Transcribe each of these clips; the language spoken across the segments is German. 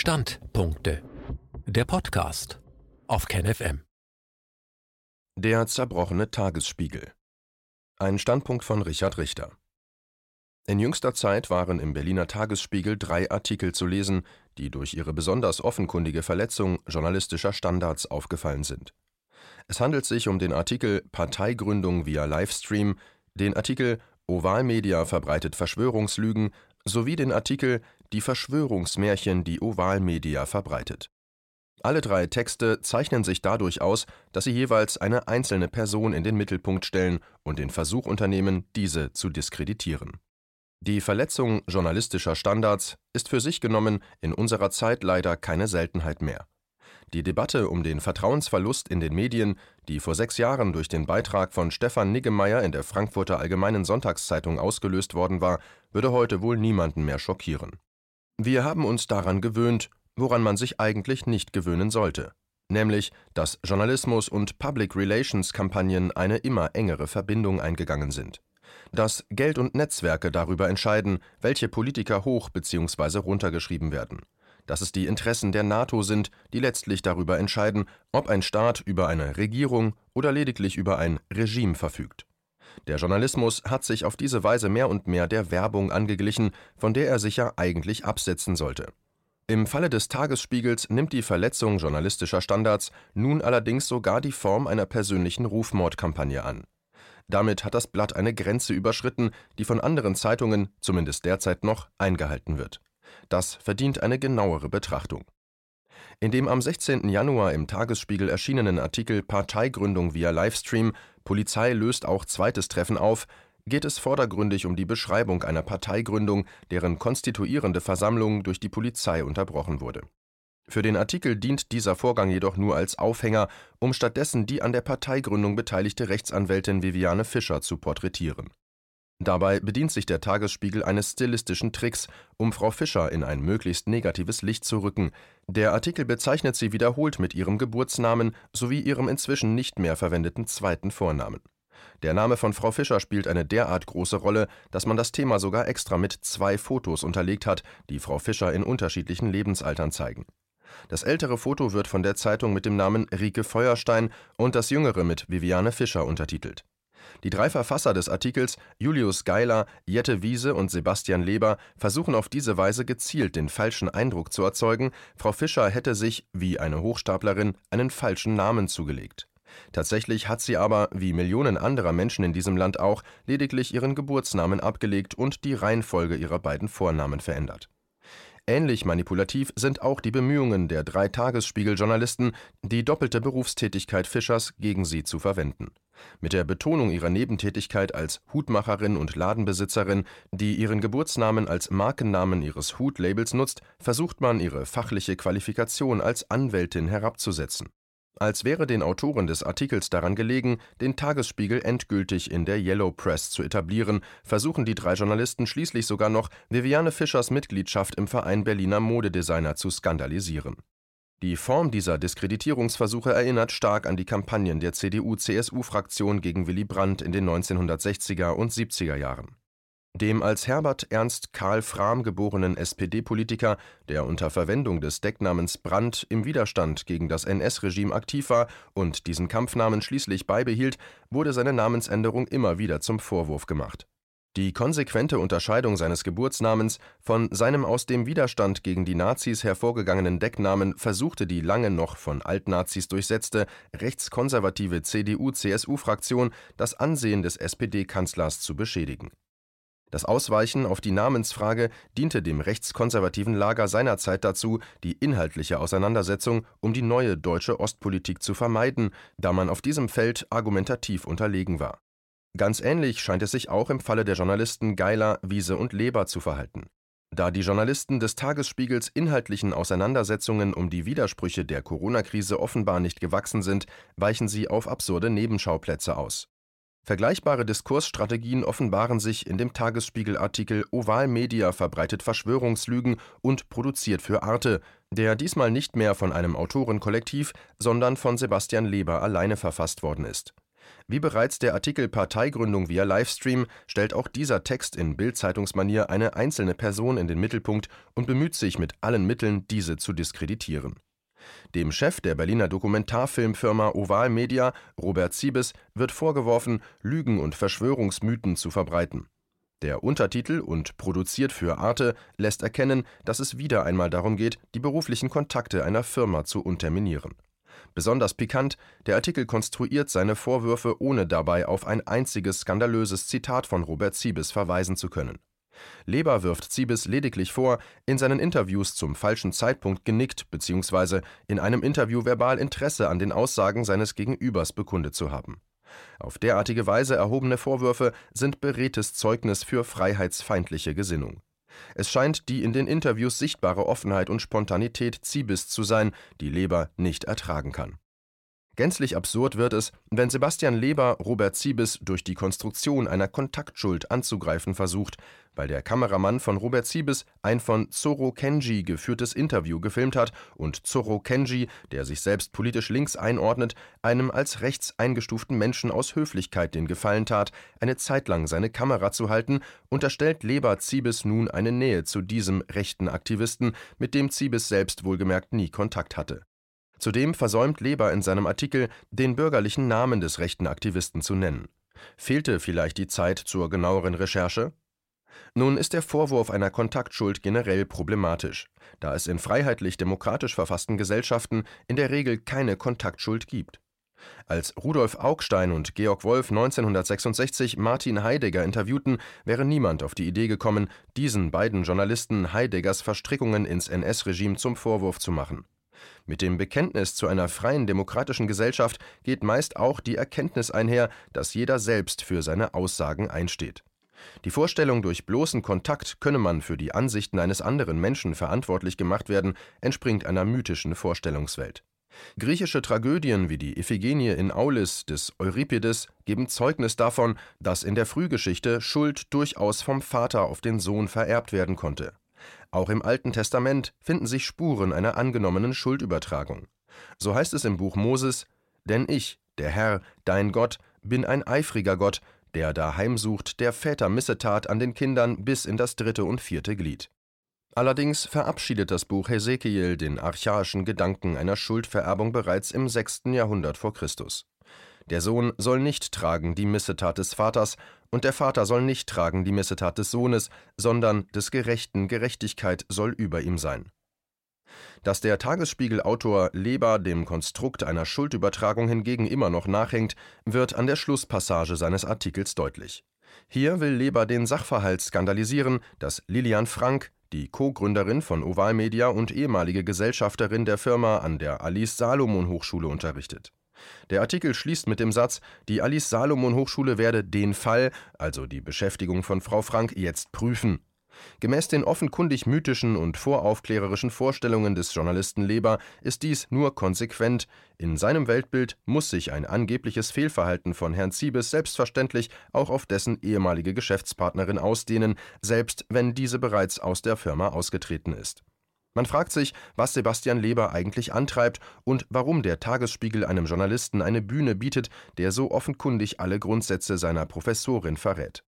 Standpunkte. Der Podcast auf KenFM. Der zerbrochene Tagesspiegel. Ein Standpunkt von Richard Richter. In jüngster Zeit waren im Berliner Tagesspiegel drei Artikel zu lesen, die durch ihre besonders offenkundige Verletzung journalistischer Standards aufgefallen sind. Es handelt sich um den Artikel Parteigründung via Livestream, den Artikel Ovalmedia verbreitet Verschwörungslügen sowie den Artikel Die Verschwörungsmärchen, die Ovalmedia verbreitet. Alle drei Texte zeichnen sich dadurch aus, dass sie jeweils eine einzelne Person in den Mittelpunkt stellen und den Versuch unternehmen, diese zu diskreditieren. Die Verletzung journalistischer Standards ist für sich genommen in unserer Zeit leider keine Seltenheit mehr. Die Debatte um den Vertrauensverlust in den Medien, die vor sechs Jahren durch den Beitrag von Stefan Niggemeier in der Frankfurter Allgemeinen Sonntagszeitung ausgelöst worden war, würde heute wohl niemanden mehr schockieren. Wir haben uns daran gewöhnt, woran man sich eigentlich nicht gewöhnen sollte, nämlich, dass Journalismus und Public Relations Kampagnen eine immer engere Verbindung eingegangen sind. Dass Geld und Netzwerke darüber entscheiden, welche Politiker hoch bzw. runtergeschrieben werden dass es die Interessen der NATO sind, die letztlich darüber entscheiden, ob ein Staat über eine Regierung oder lediglich über ein Regime verfügt. Der Journalismus hat sich auf diese Weise mehr und mehr der Werbung angeglichen, von der er sich ja eigentlich absetzen sollte. Im Falle des Tagesspiegels nimmt die Verletzung journalistischer Standards nun allerdings sogar die Form einer persönlichen Rufmordkampagne an. Damit hat das Blatt eine Grenze überschritten, die von anderen Zeitungen, zumindest derzeit noch, eingehalten wird. Das verdient eine genauere Betrachtung. In dem am 16. Januar im Tagesspiegel erschienenen Artikel Parteigründung via Livestream Polizei löst auch zweites Treffen auf, geht es vordergründig um die Beschreibung einer Parteigründung, deren konstituierende Versammlung durch die Polizei unterbrochen wurde. Für den Artikel dient dieser Vorgang jedoch nur als Aufhänger, um stattdessen die an der Parteigründung beteiligte Rechtsanwältin Viviane Fischer zu porträtieren Dabei bedient sich der Tagesspiegel eines stilistischen Tricks, um Frau Fischer in ein möglichst negatives Licht zu rücken. Der Artikel bezeichnet sie wiederholt mit ihrem Geburtsnamen sowie ihrem inzwischen nicht mehr verwendeten zweiten Vornamen. Der Name von Frau Fischer spielt eine derart große Rolle, dass man das Thema sogar extra mit zwei Fotos unterlegt hat, die Frau Fischer in unterschiedlichen Lebensaltern zeigen. Das ältere Foto wird von der Zeitung mit dem Namen Rike Feuerstein und das jüngere mit Viviane Fischer untertitelt die drei Verfasser des Artikels, Julius Geiler, Jette Wiese und Sebastian Leber, versuchen auf diese Weise gezielt den falschen Eindruck zu erzeugen, Frau Fischer hätte sich, wie eine Hochstaplerin, einen falschen Namen zugelegt. Tatsächlich hat sie aber, wie Millionen anderer Menschen in diesem Land auch, lediglich ihren Geburtsnamen abgelegt und die Reihenfolge ihrer beiden Vornamen verändert Ähnlich manipulativ sind auch die Bemühungen der drei Tagesspiegel-Journalisten, die doppelte Berufstätigkeit Fischers gegen sie zu verwenden. Mit der Betonung ihrer Nebentätigkeit als Hutmacherin und Ladenbesitzerin, die ihren Geburtsnamen als Markennamen ihres Hutlabels nutzt, versucht man, ihre fachliche Qualifikation als Anwältin herabzusetzen als wäre den Autoren des Artikels daran gelegen, den Tagesspiegel endgültig in der Yellow Press zu etablieren, versuchen die drei Journalisten schließlich sogar noch, Viviane Fischers Mitgliedschaft im Verein Berliner Modedesigner zu skandalisieren. Die Form dieser Diskreditierungsversuche erinnert stark an die Kampagnen der CDU-CSU-Fraktion gegen Willy Brandt in den 1960er und 70er Jahren dem als Herbert Ernst Karl Frahm geborenen SPD-Politiker, der unter Verwendung des Decknamens Brandt im Widerstand gegen das NS-Regime aktiv war und diesen Kampfnamen schließlich beibehielt, wurde seine Namensänderung immer wieder zum Vorwurf gemacht. Die konsequente Unterscheidung seines Geburtsnamens von seinem aus dem Widerstand gegen die Nazis hervorgegangenen Decknamen versuchte die lange noch von Altnazis durchsetzte rechtskonservative CDU-CSU-Fraktion das Ansehen des SPD-Kanzlers zu beschädigen das Ausweichen auf die Namensfrage diente dem rechtskonservativen Lager seinerzeit dazu, die inhaltliche Auseinandersetzung um die neue deutsche Ostpolitik zu vermeiden, da man auf diesem Feld argumentativ unterlegen war. Ganz ähnlich scheint es sich auch im Falle der Journalisten Geiler, Wiese und Leber zu verhalten. Da die Journalisten des Tagesspiegels inhaltlichen Auseinandersetzungen um die Widersprüche der Corona-Krise offenbar nicht gewachsen sind, weichen sie auf absurde Nebenschauplätze aus Vergleichbare Diskursstrategien offenbaren sich in dem Tagesspiegel-Artikel Oval Media verbreitet Verschwörungslügen und produziert für Arte, der diesmal nicht mehr von einem Autorenkollektiv, sondern von Sebastian Leber alleine verfasst worden ist. Wie bereits der Artikel Parteigründung via Livestream stellt auch dieser Text in Bild-Zeitungsmanier eine einzelne Person in den Mittelpunkt und bemüht sich mit allen Mitteln, diese zu diskreditieren. Dem Chef der Berliner Dokumentarfilmfirma Oval Media, Robert Siebes, wird vorgeworfen, Lügen und Verschwörungsmythen zu verbreiten. Der Untertitel und produziert für Arte lässt erkennen, dass es wieder einmal darum geht, die beruflichen Kontakte einer Firma zu unterminieren. Besonders pikant, der Artikel konstruiert seine Vorwürfe, ohne dabei auf ein einziges skandalöses Zitat von Robert Siebes verweisen zu können. Leber wirft Siebes lediglich vor, in seinen Interviews zum falschen Zeitpunkt genickt bzw. in einem Interview verbal Interesse an den Aussagen seines Gegenübers bekundet zu haben. Auf derartige Weise erhobene Vorwürfe sind beredtes Zeugnis für freiheitsfeindliche Gesinnung. Es scheint die in den Interviews sichtbare Offenheit und Spontanität Ziebes zu sein, die Leber nicht ertragen kann. Gänzlich absurd wird es, wenn Sebastian Leber Robert Ziebes durch die Konstruktion einer Kontaktschuld anzugreifen versucht, weil der Kameramann von Robert Ziebes ein von Zoro Kenji geführtes Interview gefilmt hat und Zoro Kenji, der sich selbst politisch links einordnet, einem als rechts eingestuften Menschen aus Höflichkeit den Gefallen tat, eine Zeit lang seine Kamera zu halten, unterstellt Leber Ziebes nun eine Nähe zu diesem rechten Aktivisten, mit dem Ziebes selbst wohlgemerkt nie Kontakt hatte. Zudem versäumt Leber in seinem Artikel, den bürgerlichen Namen des rechten Aktivisten zu nennen. Fehlte vielleicht die Zeit zur genaueren Recherche? Nun ist der Vorwurf einer Kontaktschuld generell problematisch, da es in freiheitlich-demokratisch verfassten Gesellschaften in der Regel keine Kontaktschuld gibt. Als Rudolf Augstein und Georg Wolf 1966 Martin Heidegger interviewten, wäre niemand auf die Idee gekommen, diesen beiden Journalisten Heideggers Verstrickungen ins NS-Regime zum Vorwurf zu machen. Mit dem Bekenntnis zu einer freien demokratischen Gesellschaft geht meist auch die Erkenntnis einher, dass jeder selbst für seine Aussagen einsteht. Die Vorstellung, durch bloßen Kontakt könne man für die Ansichten eines anderen Menschen verantwortlich gemacht werden, entspringt einer mythischen Vorstellungswelt. Griechische Tragödien wie die Iphigenie in Aulis des Euripides geben Zeugnis davon, dass in der Frühgeschichte Schuld durchaus vom Vater auf den Sohn vererbt werden konnte. Auch im Alten Testament finden sich Spuren einer angenommenen Schuldübertragung. So heißt es im Buch Moses: Denn ich, der Herr, dein Gott, bin ein eifriger Gott, der da heimsucht, der Väter Missetat an den Kindern bis in das dritte und vierte Glied. Allerdings verabschiedet das Buch Hesekiel den archaischen Gedanken einer Schuldvererbung bereits im 6. Jahrhundert vor Christus. Der Sohn soll nicht tragen die Missetat des Vaters, und der Vater soll nicht tragen die Missetat des Sohnes, sondern des Gerechten Gerechtigkeit soll über ihm sein. Dass der Tagesspiegel-Autor Leber dem Konstrukt einer Schuldübertragung hingegen immer noch nachhängt, wird an der Schlusspassage seines Artikels deutlich. Hier will Leber den Sachverhalt skandalisieren, dass Lilian Frank, die Co-Gründerin von Oval Media und ehemalige Gesellschafterin der Firma an der Alice Salomon Hochschule unterrichtet. Der Artikel schließt mit dem Satz, die Alice Salomon Hochschule werde den Fall, also die Beschäftigung von Frau Frank, jetzt prüfen. Gemäß den offenkundig mythischen und voraufklärerischen Vorstellungen des Journalisten Leber ist dies nur konsequent. In seinem Weltbild muss sich ein angebliches Fehlverhalten von Herrn Ziebes selbstverständlich auch auf dessen ehemalige Geschäftspartnerin ausdehnen, selbst wenn diese bereits aus der Firma ausgetreten ist. Man fragt sich, was Sebastian Leber eigentlich antreibt und warum der Tagesspiegel einem Journalisten eine Bühne bietet, der so offenkundig alle Grundsätze seiner Professorin verrät.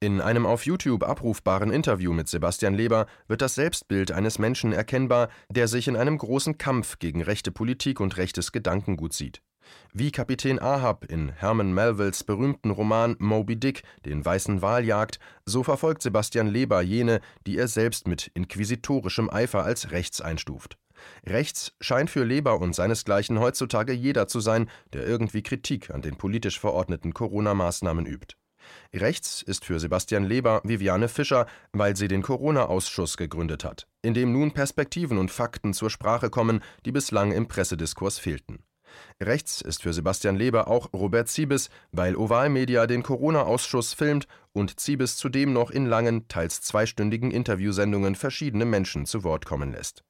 In einem auf YouTube abrufbaren Interview mit Sebastian Leber wird das Selbstbild eines Menschen erkennbar, der sich in einem großen Kampf gegen rechte Politik und rechtes Gedankengut sieht. Wie Kapitän Ahab in Herman Melvilles berühmten Roman Moby Dick den weißen Wal jagt, so verfolgt Sebastian Leber jene, die er selbst mit inquisitorischem Eifer als rechts einstuft. Rechts scheint für Leber und seinesgleichen heutzutage jeder zu sein, der irgendwie Kritik an den politisch verordneten Corona-Maßnahmen übt. Rechts ist für Sebastian Leber Viviane Fischer, weil sie den Corona-Ausschuss gegründet hat, in dem nun Perspektiven und Fakten zur Sprache kommen, die bislang im Pressediskurs fehlten. Rechts ist für Sebastian Leber auch Robert Ziebes, weil Oval Media den Corona-Ausschuss filmt und Ziebes zudem noch in langen, teils zweistündigen Interviewsendungen verschiedene Menschen zu Wort kommen lässt.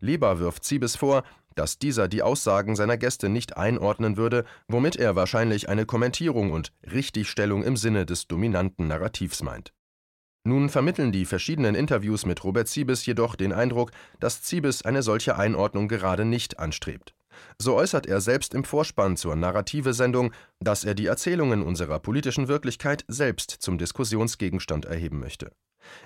Leber wirft Ziebes vor, dass dieser die Aussagen seiner Gäste nicht einordnen würde, womit er wahrscheinlich eine Kommentierung und Richtigstellung im Sinne des dominanten Narrativs meint. Nun vermitteln die verschiedenen Interviews mit Robert Ziebes jedoch den Eindruck, dass Ziebes eine solche Einordnung gerade nicht anstrebt. So äußert er selbst im Vorspann zur Narrative-Sendung, dass er die Erzählungen unserer politischen Wirklichkeit selbst zum Diskussionsgegenstand erheben möchte.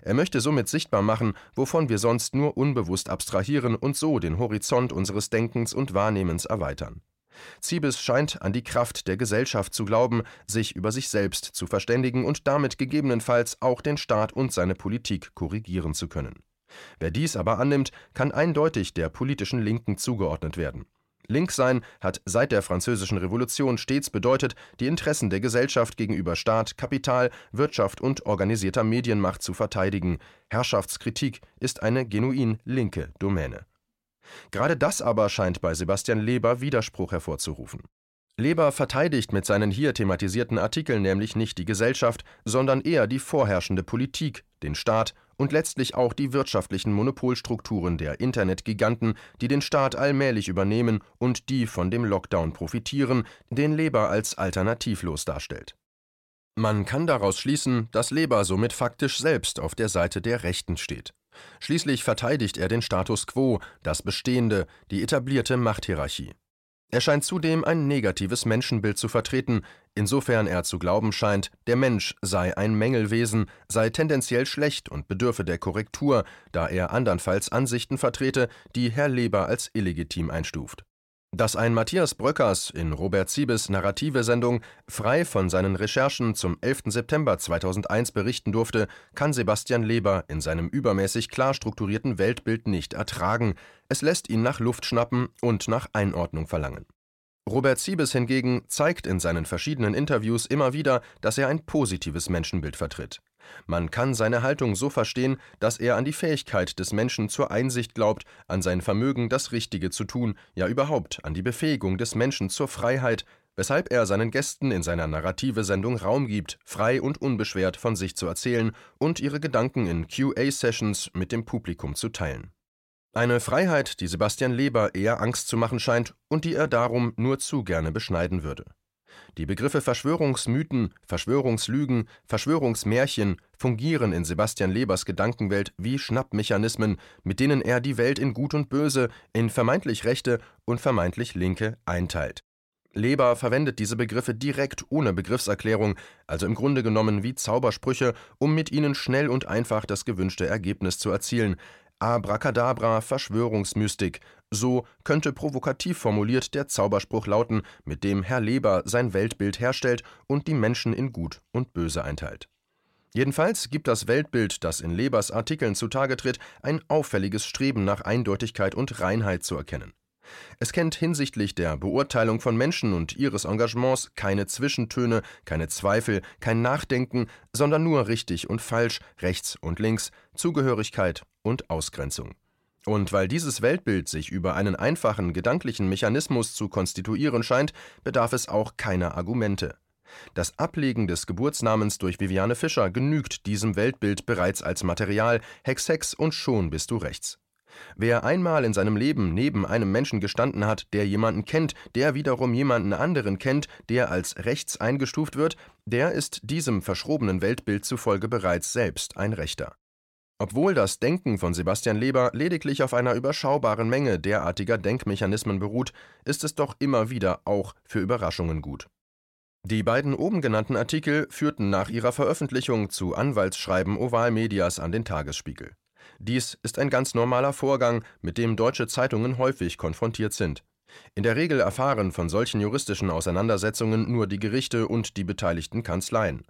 Er möchte somit sichtbar machen, wovon wir sonst nur unbewusst abstrahieren und so den Horizont unseres Denkens und Wahrnehmens erweitern. Ziebes scheint an die Kraft der Gesellschaft zu glauben, sich über sich selbst zu verständigen und damit gegebenenfalls auch den Staat und seine Politik korrigieren zu können. Wer dies aber annimmt, kann eindeutig der politischen Linken zugeordnet werden. Link sein hat seit der Französischen Revolution stets bedeutet, die Interessen der Gesellschaft gegenüber Staat, Kapital, Wirtschaft und organisierter Medienmacht zu verteidigen. Herrschaftskritik ist eine genuin linke Domäne. Gerade das aber scheint bei Sebastian Leber Widerspruch hervorzurufen. Leber verteidigt mit seinen hier thematisierten Artikeln nämlich nicht die Gesellschaft, sondern eher die vorherrschende Politik, den Staat und letztlich auch die wirtschaftlichen Monopolstrukturen der Internetgiganten, die den Staat allmählich übernehmen und die von dem Lockdown profitieren, den Leber als alternativlos darstellt. Man kann daraus schließen, dass Leber somit faktisch selbst auf der Seite der Rechten steht. Schließlich verteidigt er den Status quo, das Bestehende, die etablierte Machthierarchie. Er scheint zudem ein negatives Menschenbild zu vertreten, insofern er zu glauben scheint, der Mensch sei ein Mängelwesen, sei tendenziell schlecht und bedürfe der Korrektur, da er andernfalls Ansichten vertrete, die Herr Leber als illegitim einstuft. Dass ein Matthias Bröckers in Robert Siebes Narrative-Sendung frei von seinen Recherchen zum 11. September 2001 berichten durfte, kann Sebastian Leber in seinem übermäßig klar strukturierten Weltbild nicht ertragen. Es lässt ihn nach Luft schnappen und nach Einordnung verlangen. Robert Siebes hingegen zeigt in seinen verschiedenen Interviews immer wieder, dass er ein positives Menschenbild vertritt. Man kann seine Haltung so verstehen, dass er an die Fähigkeit des Menschen zur Einsicht glaubt, an sein Vermögen, das Richtige zu tun, ja überhaupt an die Befähigung des Menschen zur Freiheit, weshalb er seinen Gästen in seiner Narrative-Sendung Raum gibt, frei und unbeschwert von sich zu erzählen und ihre Gedanken in QA-Sessions mit dem Publikum zu teilen. Eine Freiheit, die Sebastian Leber eher Angst zu machen scheint und die er darum nur zu gerne beschneiden würde. Die Begriffe Verschwörungsmythen, Verschwörungslügen, Verschwörungsmärchen fungieren in Sebastian Lebers Gedankenwelt wie Schnappmechanismen, mit denen er die Welt in Gut und Böse, in vermeintlich Rechte und vermeintlich Linke einteilt. Leber verwendet diese Begriffe direkt ohne Begriffserklärung, also im Grunde genommen wie Zaubersprüche, um mit ihnen schnell und einfach das gewünschte Ergebnis zu erzielen, Abracadabra, Verschwörungsmystik. So könnte provokativ formuliert der Zauberspruch lauten, mit dem Herr Leber sein Weltbild herstellt und die Menschen in Gut und Böse einteilt. Jedenfalls gibt das Weltbild, das in Lebers Artikeln zutage tritt, ein auffälliges Streben nach Eindeutigkeit und Reinheit zu erkennen. Es kennt hinsichtlich der Beurteilung von Menschen und ihres Engagements keine Zwischentöne, keine Zweifel, kein Nachdenken, sondern nur richtig und falsch, rechts und links, Zugehörigkeit und Ausgrenzung. Und weil dieses Weltbild sich über einen einfachen gedanklichen Mechanismus zu konstituieren scheint, bedarf es auch keiner Argumente. Das Ablegen des Geburtsnamens durch Viviane Fischer genügt diesem Weltbild bereits als Material, Hex Hex und schon bist du rechts. Wer einmal in seinem Leben neben einem Menschen gestanden hat, der jemanden kennt, der wiederum jemanden anderen kennt, der als rechts eingestuft wird, der ist diesem verschrobenen Weltbild zufolge bereits selbst ein Rechter. Obwohl das Denken von Sebastian Leber lediglich auf einer überschaubaren Menge derartiger Denkmechanismen beruht, ist es doch immer wieder auch für Überraschungen gut. Die beiden oben genannten Artikel führten nach ihrer Veröffentlichung zu Anwaltsschreiben Ovalmedias an den Tagesspiegel. Dies ist ein ganz normaler Vorgang, mit dem deutsche Zeitungen häufig konfrontiert sind. In der Regel erfahren von solchen juristischen Auseinandersetzungen nur die Gerichte und die beteiligten Kanzleien.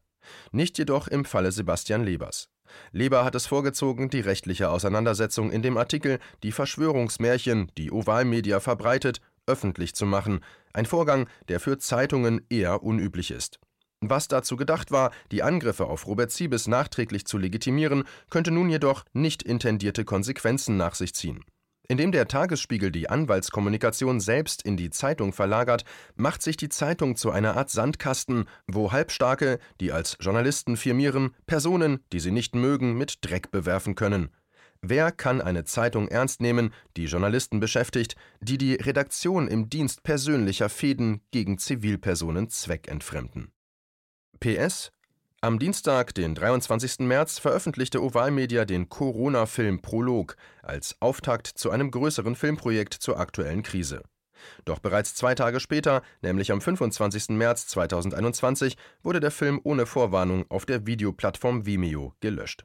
Nicht jedoch im Falle Sebastian Lebers. Leber hat es vorgezogen, die rechtliche Auseinandersetzung in dem Artikel Die Verschwörungsmärchen, die Ovalmedia verbreitet, öffentlich zu machen, ein Vorgang, der für Zeitungen eher unüblich ist. Was dazu gedacht war, die Angriffe auf Robert Siebes nachträglich zu legitimieren, könnte nun jedoch nicht intendierte Konsequenzen nach sich ziehen. Indem der Tagesspiegel die Anwaltskommunikation selbst in die Zeitung verlagert, macht sich die Zeitung zu einer Art Sandkasten, wo Halbstarke, die als Journalisten firmieren, Personen, die sie nicht mögen, mit Dreck bewerfen können. Wer kann eine Zeitung ernst nehmen, die Journalisten beschäftigt, die die Redaktion im Dienst persönlicher Fäden gegen Zivilpersonen zweckentfremden? PS am Dienstag, den 23. März, veröffentlichte Ovalmedia den Corona-Film Prolog als Auftakt zu einem größeren Filmprojekt zur aktuellen Krise. Doch bereits zwei Tage später, nämlich am 25. März 2021, wurde der Film ohne Vorwarnung auf der Videoplattform Vimeo gelöscht.